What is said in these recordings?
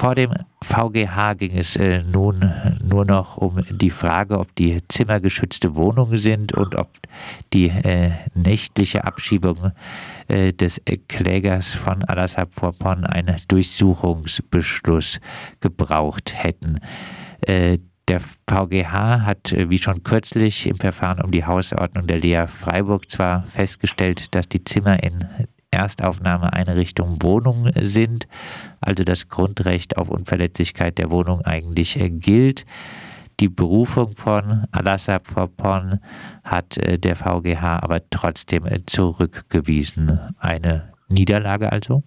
vor dem VGH ging es äh, nun nur noch um die Frage, ob die Zimmer geschützte Wohnungen sind und ob die äh, nächtliche Abschiebung äh, des Klägers von Alassab Vorpon einen Durchsuchungsbeschluss gebraucht hätten. Äh, der VGH hat, äh, wie schon kürzlich im Verfahren um die Hausordnung der Lea Freiburg zwar festgestellt, dass die Zimmer in Erstaufnahmeeinrichtungen Wohnungen sind, also das Grundrecht auf Unverletzlichkeit der Wohnung eigentlich äh, gilt. Die Berufung von Alassab Vorpon hat äh, der VGH aber trotzdem äh, zurückgewiesen. Eine Niederlage also?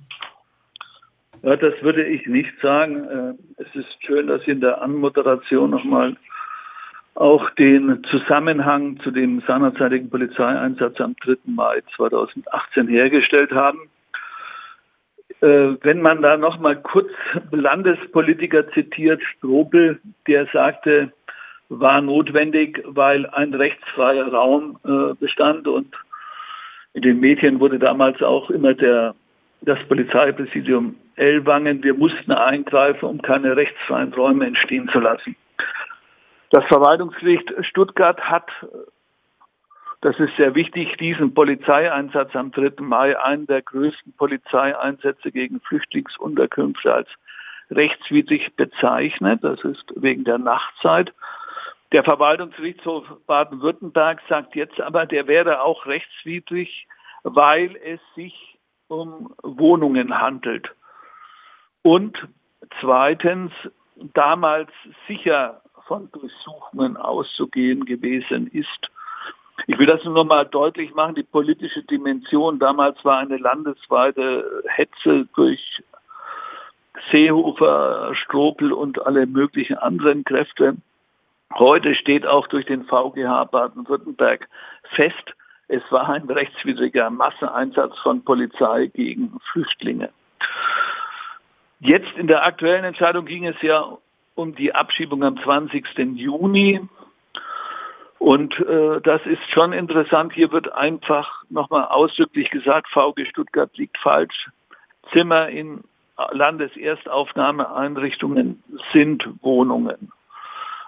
Ja, das würde ich nicht sagen. Es ist schön, dass Sie in der Anmoderation nochmal auch den Zusammenhang zu dem seinerzeitigen Polizeieinsatz am 3. Mai 2018 hergestellt haben. Äh, wenn man da noch mal kurz Landespolitiker zitiert, Strobel, der sagte, war notwendig, weil ein rechtsfreier Raum äh, bestand und in den Medien wurde damals auch immer der, das Polizeipräsidium Ellwangen, wir mussten eingreifen, um keine rechtsfreien Räume entstehen zu lassen. Das Verwaltungsgericht Stuttgart hat, das ist sehr wichtig, diesen Polizeieinsatz am 3. Mai, einen der größten Polizeieinsätze gegen Flüchtlingsunterkünfte als rechtswidrig bezeichnet. Das ist wegen der Nachtzeit. Der Verwaltungsgerichtshof Baden-Württemberg sagt jetzt aber, der wäre auch rechtswidrig, weil es sich um Wohnungen handelt. Und zweitens, damals sicher von Durchsuchungen auszugehen gewesen ist. Ich will das nur noch mal deutlich machen, die politische Dimension damals war eine landesweite Hetze durch Seehofer, Stropel und alle möglichen anderen Kräfte. Heute steht auch durch den VGH Baden-Württemberg fest, es war ein rechtswidriger Masseneinsatz von Polizei gegen Flüchtlinge. Jetzt in der aktuellen Entscheidung ging es ja um die Abschiebung am 20. Juni. Und äh, das ist schon interessant. Hier wird einfach nochmal ausdrücklich gesagt, VG Stuttgart liegt falsch. Zimmer in Landeserstaufnahmeeinrichtungen sind Wohnungen.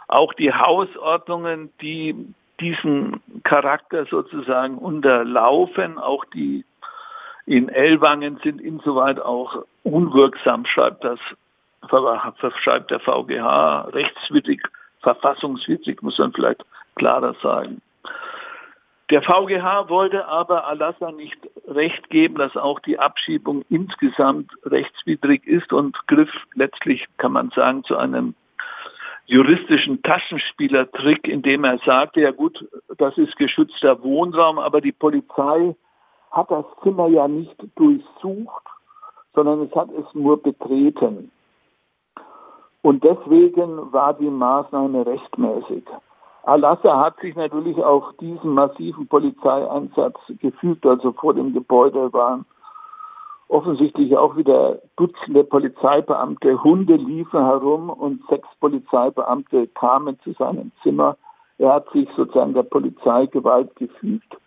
Auch die Hausordnungen, die diesen Charakter sozusagen unterlaufen, auch die in Ellwangen sind insoweit auch unwirksam, schreibt das verschreibt der VGH rechtswidrig, verfassungswidrig, muss man vielleicht klarer sagen. Der VGH wollte aber Alassa nicht recht geben, dass auch die Abschiebung insgesamt rechtswidrig ist und griff letztlich, kann man sagen, zu einem juristischen Taschenspielertrick, indem er sagte, ja gut, das ist geschützter Wohnraum, aber die Polizei hat das Zimmer ja nicht durchsucht, sondern es hat es nur betreten. Und deswegen war die Maßnahme rechtmäßig. Al-Assad hat sich natürlich auch diesen massiven Polizeieinsatz gefügt, also vor dem Gebäude waren offensichtlich auch wieder Dutzende Polizeibeamte, Hunde liefen herum und sechs Polizeibeamte kamen zu seinem Zimmer. Er hat sich sozusagen der Polizeigewalt gefügt.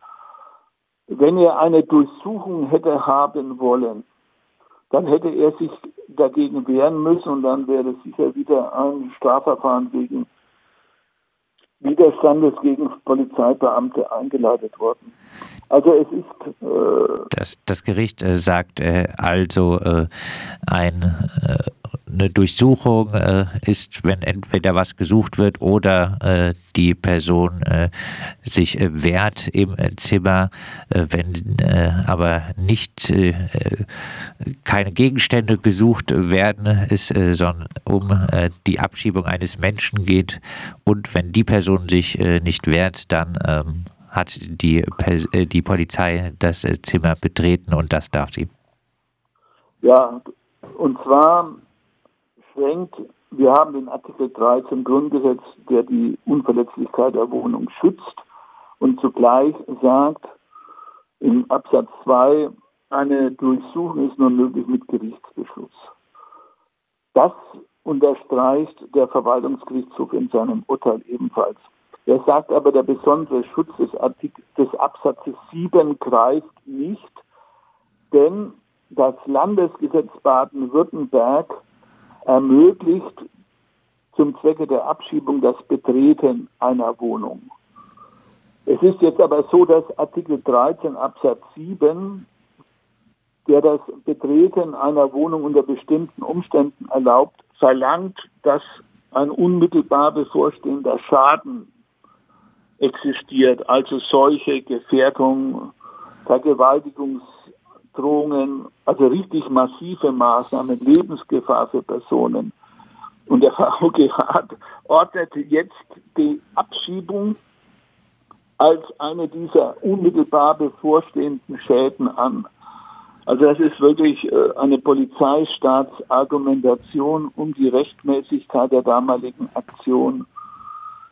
Wenn er eine Durchsuchung hätte haben wollen, dann hätte er sich dagegen wehren müssen und dann wäre sicher wieder ein Strafverfahren wegen Widerstandes gegen Polizeibeamte eingeleitet worden. Also es ist. Äh das, das Gericht äh, sagt äh, also äh, ein äh, eine Durchsuchung äh, ist, wenn entweder was gesucht wird oder äh, die Person äh, sich äh, wehrt im äh, Zimmer, äh, wenn aber nicht keine Gegenstände gesucht werden, es sondern um die Abschiebung eines Menschen geht und wenn die Person sich nicht wehrt, dann ähm, hat die, die Polizei das Zimmer betreten und das darf sie. Ja, und zwar beschränkt. Wir haben den Artikel 13 Grundgesetz, der die Unverletzlichkeit der Wohnung schützt und zugleich sagt, im Absatz 2, eine Durchsuchung ist nur möglich mit Gerichtsbeschluss. Das unterstreicht der Verwaltungsgerichtshof in seinem Urteil ebenfalls. Er sagt aber, der besondere Schutz des, Artikel, des Absatzes 7 greift nicht, denn das Landesgesetz Baden-Württemberg ermöglicht zum Zwecke der Abschiebung das Betreten einer Wohnung. Es ist jetzt aber so, dass Artikel 13 Absatz 7, der das Betreten einer Wohnung unter bestimmten Umständen erlaubt, verlangt, dass ein unmittelbar bevorstehender Schaden existiert, also solche Gefährdung, Vergewaltigungsdrohungen, also richtig massive Maßnahmen, Lebensgefahr für Personen. Und der VGH ordnet jetzt die Abschiebung als eine dieser unmittelbar bevorstehenden Schäden an. Also das ist wirklich äh, eine Polizeistaatsargumentation, um die Rechtmäßigkeit der damaligen Aktion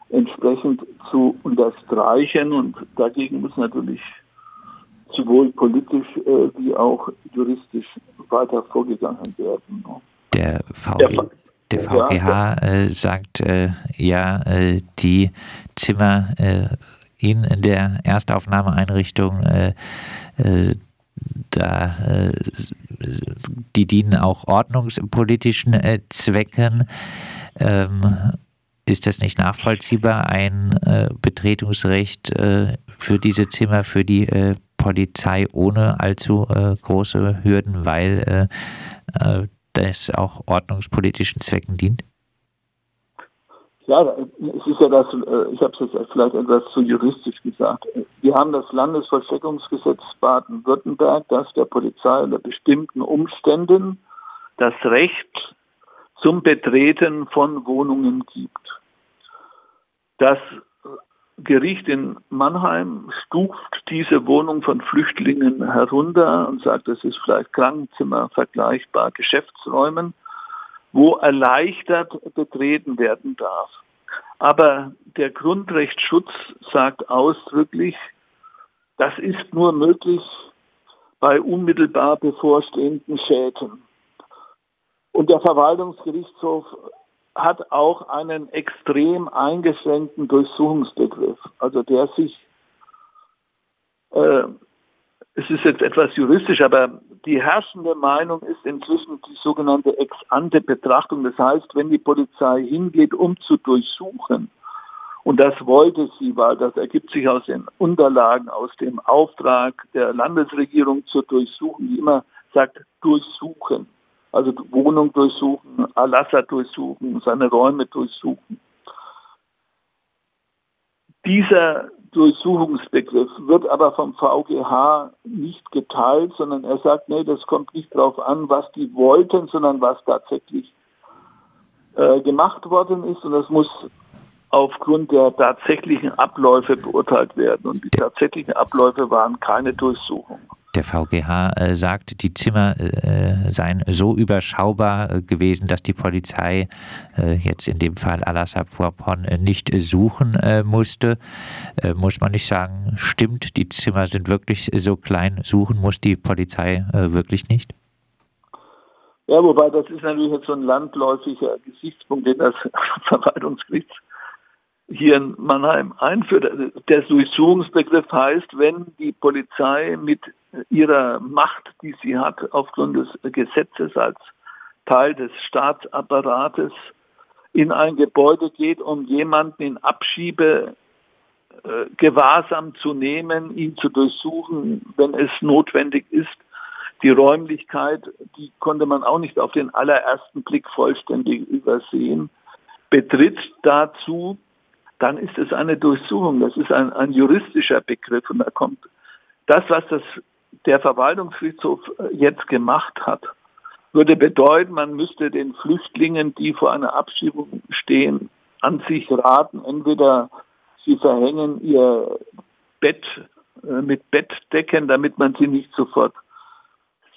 entsprechend zu unterstreichen. Und dagegen muss natürlich sowohl politisch äh, wie auch juristisch weiter vorgegangen werden. Der, VG, der VGH äh, sagt äh, ja, äh, die Zimmer äh, in der Erstaufnahmeeinrichtung äh, da, die dienen auch ordnungspolitischen Zwecken. Ähm, ist das nicht nachvollziehbar, ein äh, Betretungsrecht äh, für diese Zimmer, für die äh, Polizei ohne allzu äh, große Hürden, weil äh, äh, das auch ordnungspolitischen Zwecken dient? Ja, es ist ja das, ich habe es jetzt vielleicht etwas zu juristisch gesagt. Wir haben das Landesvollstreckungsgesetz Baden-Württemberg, das der Polizei unter bestimmten Umständen das Recht zum Betreten von Wohnungen gibt. Das Gericht in Mannheim stuft diese Wohnung von Flüchtlingen herunter und sagt, es ist vielleicht Krankenzimmer vergleichbar Geschäftsräumen, wo erleichtert betreten werden darf. Aber der Grundrechtsschutz sagt ausdrücklich, das ist nur möglich bei unmittelbar bevorstehenden Schäden. Und der Verwaltungsgerichtshof hat auch einen extrem eingeschränkten Durchsuchungsbegriff, also der sich, äh, es ist jetzt etwas juristisch, aber die herrschende Meinung ist inzwischen die sogenannte Ex-ante-Betrachtung. Das heißt, wenn die Polizei hingeht, um zu durchsuchen, und das wollte sie, weil das ergibt sich aus den Unterlagen, aus dem Auftrag der Landesregierung zur Durchsuchung, die immer sagt, durchsuchen also Wohnung durchsuchen, Alasser durchsuchen, seine Räume durchsuchen. Dieser Durchsuchungsbegriff wird aber vom VGH nicht geteilt, sondern er sagt, nee, das kommt nicht darauf an, was die wollten, sondern was tatsächlich äh, gemacht worden ist. Und das muss aufgrund der tatsächlichen Abläufe beurteilt werden. Und die tatsächlichen Abläufe waren keine Durchsuchung der VGH äh, sagt, die Zimmer äh, seien so überschaubar äh, gewesen, dass die Polizei äh, jetzt in dem Fall Alassab Vorpon äh, nicht suchen musste. muss man nicht sagen, stimmt, die Zimmer sind wirklich so klein, suchen muss die Polizei wirklich nicht? Ja, wobei das ist natürlich jetzt so ein landläufiger Gesichtspunkt, den das Verwaltungsgericht hier in Mannheim einführt. Der Durchsuchungsbegriff heißt, wenn die Polizei mit ihrer Macht, die sie hat, aufgrund des Gesetzes als Teil des Staatsapparates in ein Gebäude geht, um jemanden in Abschiebe äh, Gewahrsam zu nehmen, ihn zu durchsuchen, wenn es notwendig ist. Die Räumlichkeit, die konnte man auch nicht auf den allerersten Blick vollständig übersehen, betritt dazu dann ist es eine Durchsuchung. Das ist ein, ein juristischer Begriff und da kommt das, was das, der Verwaltungsgerichtshof äh, jetzt gemacht hat, würde bedeuten, man müsste den Flüchtlingen, die vor einer Abschiebung stehen, an sich raten, entweder sie verhängen ihr Bett äh, mit Bettdecken, damit man sie nicht sofort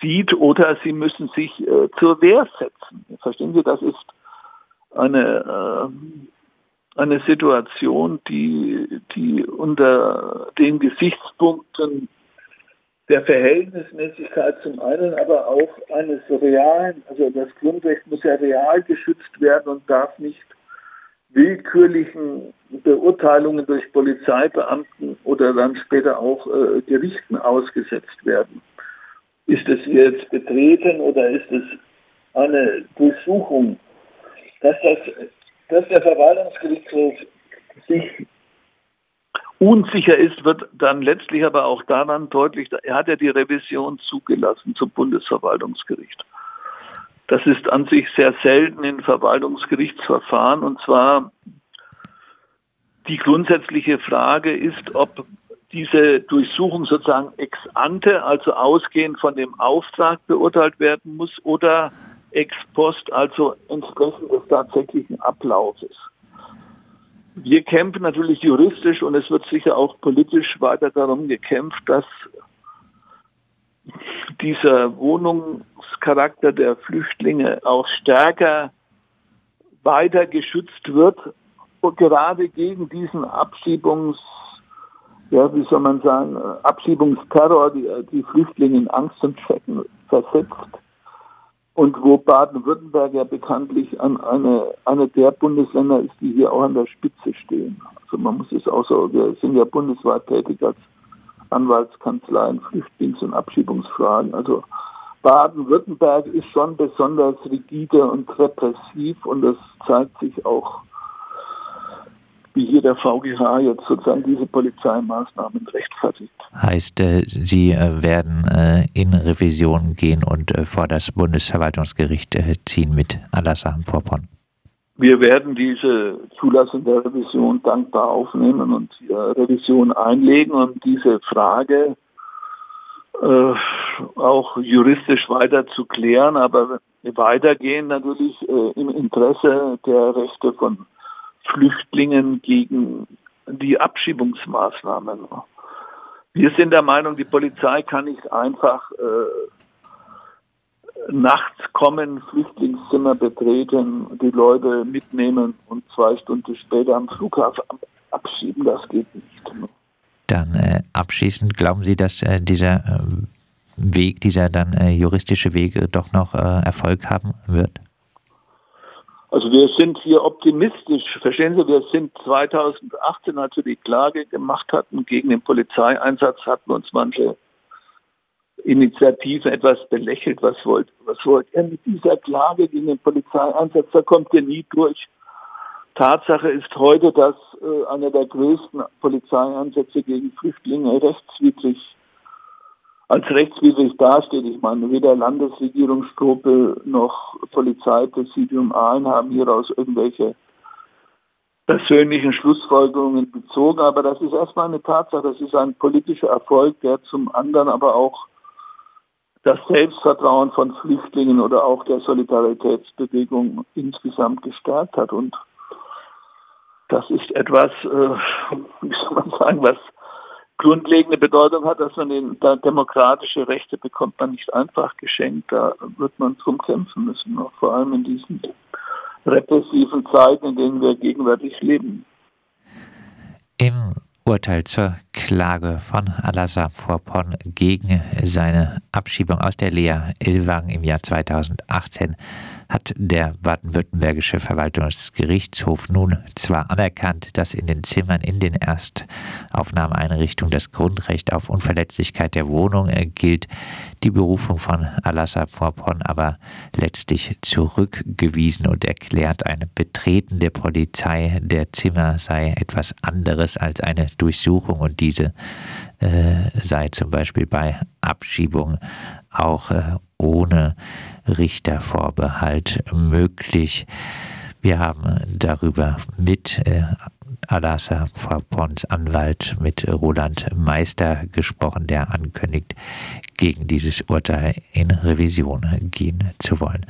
sieht, oder sie müssen sich äh, zur Wehr setzen. Verstehen Sie, das ist eine äh, eine Situation, die, die unter den Gesichtspunkten der Verhältnismäßigkeit zum einen, aber auch eines realen, also das Grundrecht muss ja real geschützt werden und darf nicht willkürlichen Beurteilungen durch Polizeibeamten oder dann später auch äh, Gerichten ausgesetzt werden. Ist es jetzt betreten oder ist es eine Durchsuchung dass, das, dass der Verwaltungsgerichtshof sich unsicher ist, wird dann letztlich aber auch daran deutlich, er hat ja die Revision zugelassen zum Bundesverwaltungsgericht. Das ist an sich sehr selten in Verwaltungsgerichtsverfahren und zwar die grundsätzliche Frage ist, ob diese Durchsuchung sozusagen ex ante, also ausgehend von dem Auftrag beurteilt werden muss oder ex post, also entsprechend des tatsächlichen Ablaufes. Wir kämpfen natürlich juristisch und es wird sicher auch politisch weiter darum gekämpft, dass dieser Wohnungscharakter der Flüchtlinge auch stärker weiter geschützt wird, und gerade gegen diesen Abschiebungs, ja, wie soll man sagen, Abschiebungsterror, die, die Flüchtlinge in Angst und Schrecken versetzt und wo Baden-Württemberg ja bekanntlich an eine, eine der Bundesländer ist, die hier auch an der Spitze stehen. Also man muss es auch so, wir sind ja bundesweit tätig als Anwaltskanzlei in Flüchtlings- und Abschiebungsfragen. Also Baden-Württemberg ist schon besonders rigide und repressiv und das zeigt sich auch, wie hier der VGH jetzt sozusagen diese Polizeimaßnahmen rechtfertigt. Heißt, äh, Sie äh, werden äh, in Revision gehen und vor das Bundesverwaltungsgericht ziehen mit Alassam Vorpon? Wir werden diese Zulassung der Revision dankbar aufnehmen und Revision einlegen und diese Frage äh, auch juristisch weiter zu klären, aber weitergehen natürlich äh, im Interesse der Rechte von Flüchtlingen gegen die Abschiebungsmaßnahmen. Wir sind der Meinung, die Polizei kann nicht einfach äh, nachts kommen, Flüchtlingszimmer betreten, die Leute mitnehmen und zwei Stunden später am Flughafen abschieben. Das geht nicht. Dann äh, abschließend, glauben Sie, dass äh, dieser äh, Weg, dieser dann äh, juristische Weg doch noch äh, Erfolg haben wird? Also wir sind hier optimistisch. Verstehen Sie, wir sind 2018, als wir die Klage gemacht hatten gegen den Polizeieinsatz, hatten uns manche Initiativen etwas belächelt. Was wollt, was wollt ihr mit dieser Klage gegen den Polizeieinsatz? Da kommt ihr nie durch. Tatsache ist heute, dass äh, einer der größten Polizeieinsätze gegen Flüchtlinge rechtswidrig als rechtswidrig dasteht. Ich meine, weder Landesregierung Strobel noch Polizeipräsidium Aalen haben hieraus irgendwelche persönlichen Schlussfolgerungen bezogen. Aber das ist erstmal eine Tatsache. Das ist ein politischer Erfolg, der zum anderen aber auch das Selbstvertrauen von Flüchtlingen oder auch der Solidaritätsbewegung insgesamt gestärkt hat. Und das ist etwas, äh, wie soll man sagen, was grundlegende Bedeutung hat, dass man den, da demokratische Rechte bekommt man nicht einfach geschenkt. Da wird man drum kämpfen müssen, auch vor allem in diesen repressiven Zeiten, in denen wir gegenwärtig leben. Im Urteil zur Klage von Alassam Vorpon gegen seine Abschiebung aus der Lea Ilwang im Jahr 2018 hat der baden-württembergische Verwaltungsgerichtshof nun zwar anerkannt, dass in den Zimmern in den Erstaufnahmeeinrichtungen das Grundrecht auf Unverletzlichkeit der Wohnung gilt, die Berufung von Alassa Vorpon aber letztlich zurückgewiesen und erklärt, ein Betreten der Polizei der Zimmer sei etwas anderes als eine Durchsuchung und diese äh, sei zum Beispiel bei Abschiebung auch äh, ohne Richtervorbehalt möglich. Wir haben darüber mit äh, Alassa Pons Anwalt, mit Roland Meister gesprochen, der ankündigt, gegen dieses Urteil in Revision gehen zu wollen.